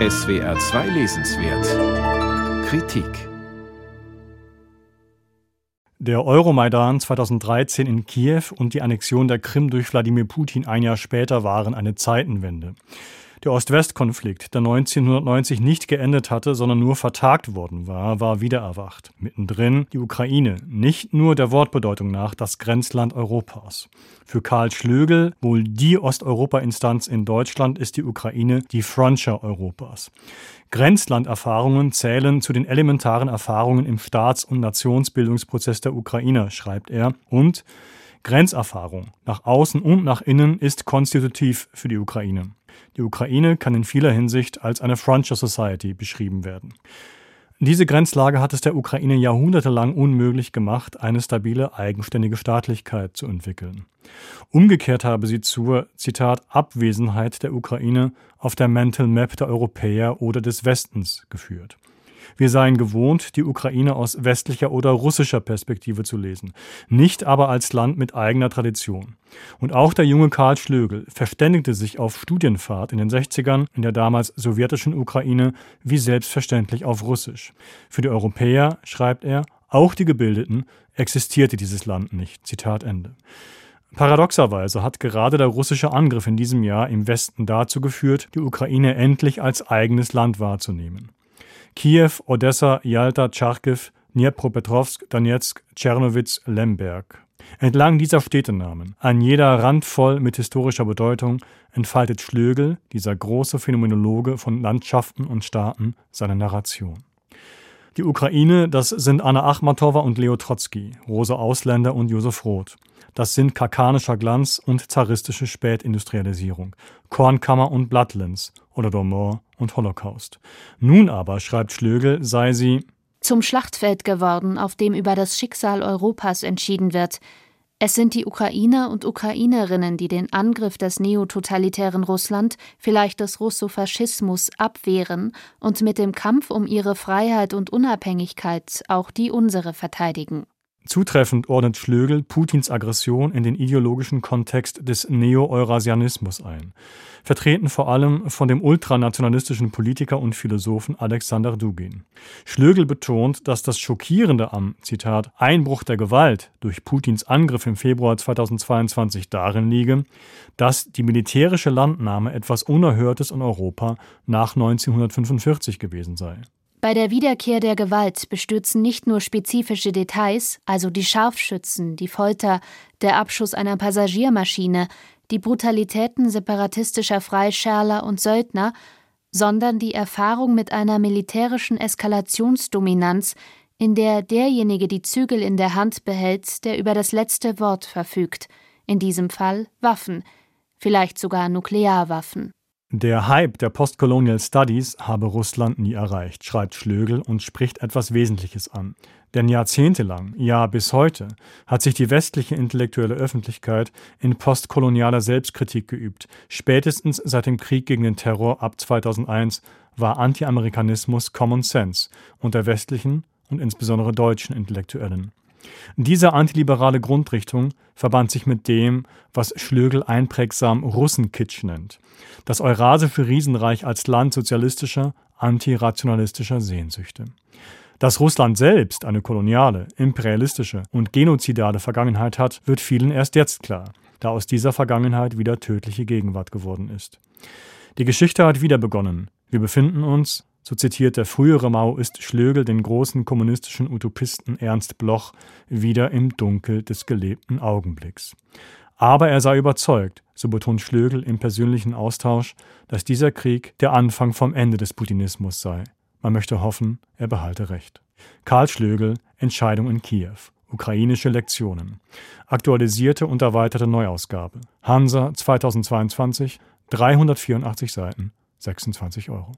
SWR 2 Lesenswert Kritik Der Euromaidan 2013 in Kiew und die Annexion der Krim durch Wladimir Putin ein Jahr später waren eine Zeitenwende. Der Ost-West-Konflikt, der 1990 nicht geendet hatte, sondern nur vertagt worden war, war wieder erwacht. Mittendrin die Ukraine, nicht nur der Wortbedeutung nach das Grenzland Europas. Für Karl Schlögel, wohl die Osteuropa-Instanz in Deutschland, ist die Ukraine die Frontier Europas. Grenzlanderfahrungen zählen zu den elementaren Erfahrungen im Staats- und Nationsbildungsprozess der Ukrainer, schreibt er, und Grenzerfahrung nach außen und nach innen ist konstitutiv für die Ukraine. Die Ukraine kann in vieler Hinsicht als eine Frontier Society beschrieben werden. Diese Grenzlage hat es der Ukraine jahrhundertelang unmöglich gemacht, eine stabile, eigenständige Staatlichkeit zu entwickeln. Umgekehrt habe sie zur, Zitat, Abwesenheit der Ukraine auf der Mental Map der Europäer oder des Westens geführt. Wir seien gewohnt, die Ukraine aus westlicher oder russischer Perspektive zu lesen, nicht aber als Land mit eigener Tradition. Und auch der junge Karl Schlögel verständigte sich auf Studienfahrt in den 60ern in der damals sowjetischen Ukraine wie selbstverständlich auf Russisch. Für die Europäer, schreibt er, auch die Gebildeten, existierte dieses Land nicht. Zitat Ende. Paradoxerweise hat gerade der russische Angriff in diesem Jahr im Westen dazu geführt, die Ukraine endlich als eigenes Land wahrzunehmen. Kiew, Odessa, Jalta, Charkiw, Dnipropetrovsk, Donetsk, Tschernowitz, Lemberg. Entlang dieser Städtenamen, an jeder Rand voll mit historischer Bedeutung, entfaltet Schlögel, dieser große Phänomenologe von Landschaften und Staaten, seine Narration. Die Ukraine, das sind Anna Achmatowa und Leo Trotzki, Rose Ausländer und Josef Roth. Das sind kakanischer Glanz und zaristische Spätindustrialisierung, Kornkammer und Blattlenz oder Domor und Holocaust. Nun aber, schreibt Schlögel, sei sie zum Schlachtfeld geworden, auf dem über das Schicksal Europas entschieden wird. Es sind die Ukrainer und Ukrainerinnen, die den Angriff des neototalitären Russland, vielleicht des Russofaschismus, abwehren und mit dem Kampf um ihre Freiheit und Unabhängigkeit auch die unsere verteidigen. Zutreffend ordnet Schlögel Putins Aggression in den ideologischen Kontext des Neo-Eurasianismus ein, vertreten vor allem von dem ultranationalistischen Politiker und Philosophen Alexander Dugin. Schlögel betont, dass das Schockierende am, Zitat, Einbruch der Gewalt durch Putins Angriff im Februar 2022 darin liege, dass die militärische Landnahme etwas Unerhörtes in Europa nach 1945 gewesen sei. Bei der Wiederkehr der Gewalt bestürzen nicht nur spezifische Details, also die Scharfschützen, die Folter, der Abschuss einer Passagiermaschine, die Brutalitäten separatistischer Freischärler und Söldner, sondern die Erfahrung mit einer militärischen Eskalationsdominanz, in der derjenige die Zügel in der Hand behält, der über das letzte Wort verfügt, in diesem Fall Waffen, vielleicht sogar Nuklearwaffen. Der Hype der Postcolonial Studies habe Russland nie erreicht, schreibt Schlögel und spricht etwas Wesentliches an. Denn jahrzehntelang, ja bis heute, hat sich die westliche intellektuelle Öffentlichkeit in postkolonialer Selbstkritik geübt. Spätestens seit dem Krieg gegen den Terror ab 2001 war Anti-Amerikanismus Common Sense unter westlichen und insbesondere deutschen Intellektuellen. Diese antiliberale Grundrichtung verband sich mit dem, was Schlögel einprägsam Russenkitsch nennt. Das Eurasische Riesenreich als Land sozialistischer, antirationalistischer Sehnsüchte. Dass Russland selbst eine koloniale, imperialistische und genozidale Vergangenheit hat, wird vielen erst jetzt klar, da aus dieser Vergangenheit wieder tödliche Gegenwart geworden ist. Die Geschichte hat wieder begonnen. Wir befinden uns, so zitiert der frühere Maoist Schlögel den großen kommunistischen Utopisten Ernst Bloch wieder im Dunkel des gelebten Augenblicks. Aber er sei überzeugt, so betont Schlögel im persönlichen Austausch, dass dieser Krieg der Anfang vom Ende des Putinismus sei. Man möchte hoffen, er behalte recht. Karl Schlögel, Entscheidung in Kiew. Ukrainische Lektionen. Aktualisierte und erweiterte Neuausgabe. Hansa 2022, 384 Seiten, 26 Euro.